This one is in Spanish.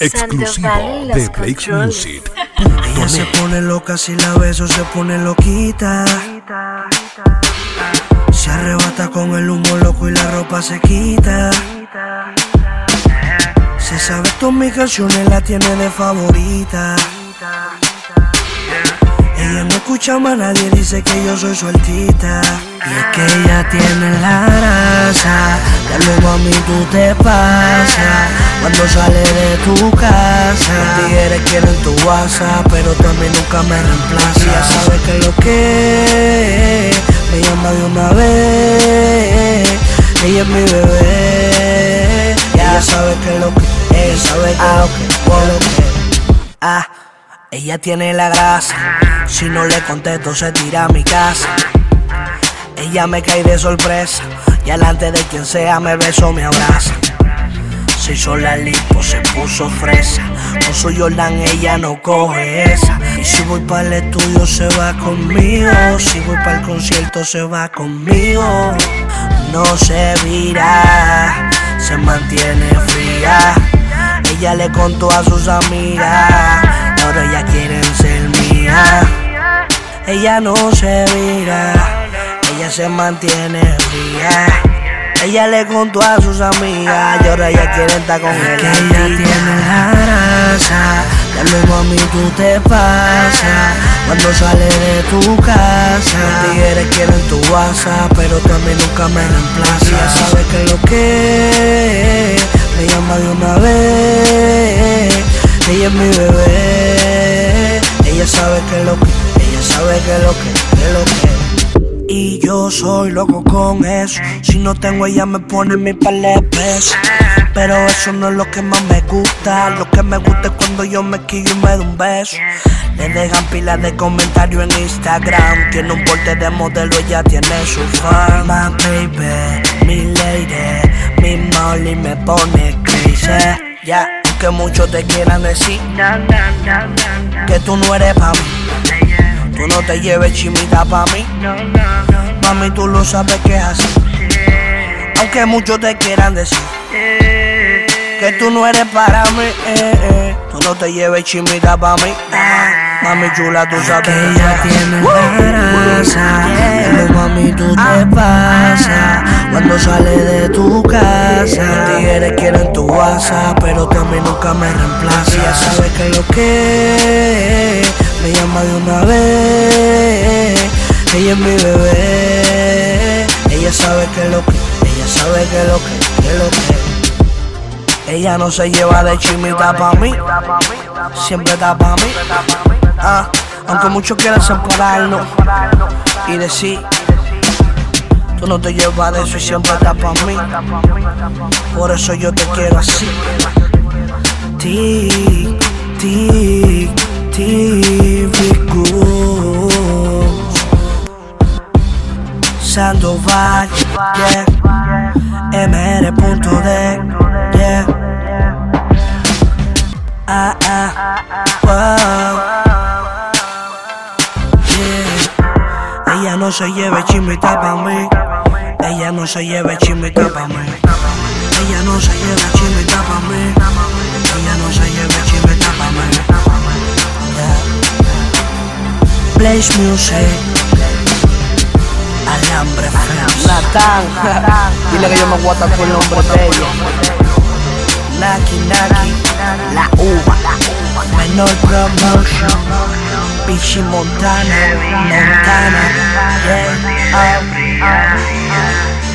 Exclusivo de Breaks Music. Ella se pone loca si la beso, se pone loquita. Se arrebata con el humo loco y la ropa se quita. Se sabe todas mis canciones, la tiene de favorita. Ella no escucha más a nadie, dice que yo soy sueltita. Y es que ella tiene la grasa, ya luego a mí tú te pasas. Cuando sale de tu casa, los tigres quieren tu WhatsApp, pero también nunca me reemplaza. Ella sabe que lo que es, me llama de una vez. Ella es mi bebé, ella sabe que lo que, ella sabe que lo que, lo que. Ah. Ella tiene la grasa, si no le contesto se tira a mi casa. Ella me cae de sorpresa, y alante de quien sea me beso, me abraza. Se hizo la lipo, se puso fresa. Con su Jordan ella no coge esa. Y si voy para el estudio se va conmigo. Si voy para el concierto se va conmigo. No se vira, se mantiene fría. Ella le contó a sus amigas, ahora ella quieren ser mía. Ella no se vira, se mantiene fría. Ella le contó a sus amigas, y ahora ella quiere estar con él. Que ella tiene la grasa, ya luego a mí tú te pasas. Cuando sale de tu casa, los tigres quieren tu WhatsApp, pero también nunca me reemplaza. Ella sabe que lo que es, me llama de una vez. Ella es mi bebé, ella sabe que lo que, ella sabe que lo que, que lo que. Y yo soy loco con eso. Si no tengo ella me pone mi par de pesos. Pero eso no es lo que más me gusta. Lo que me gusta es cuando yo me quillo y me doy un beso. Le dejan pilas de comentarios en Instagram. Tiene un porte de modelo, ella tiene su fan. My baby, mi lady, mi molly me pone crazy. Ya, aunque muchos te quieran decir que tú no eres pa' mí. Tú no te lleves chimita pa' mí. Mami, tú lo sabes que es así. Aunque muchos te quieran decir que tú no eres para mí. eh, eh. Tú no te lleves chimita pa' mí. Ah, Mami chula, tú sabes que ella tiene la grasa. Pero mami, tú te pasas. Cuando sale de tu casa, los tigres quieren tu WhatsApp, pero también nunca me reemplaza. Ella sabe que lo que es, me llama de una vez. Ella es mi bebé. Ella sabe que lo que, ella sabe que lo que, que lo que. Ella no se lleva de chimita pa' mí, siempre está pa' mí. Ah, aunque muchos quieran separarnos y decir, tú no te llevas de eso y siempre estás pa' mí. Por eso yo te quiero así. Tic, tic, Sandoval, yeah. MR.D, yeah. Ah, ah, wow. Yeah. Ella no se lleve chimita pa' mí. Ella no se lleve chimita pa' mí. Ella no se lleve chimita pa' mí. Ella no se lleve chimita pa' mí. Yeah. Blaze Music. Alambre Films. Natán, dile que yo me voy a estar con el nombre de ella. Naki Naki. La uva. Menor Promotion. Pichi Montana. Montana. Yeah. Oh.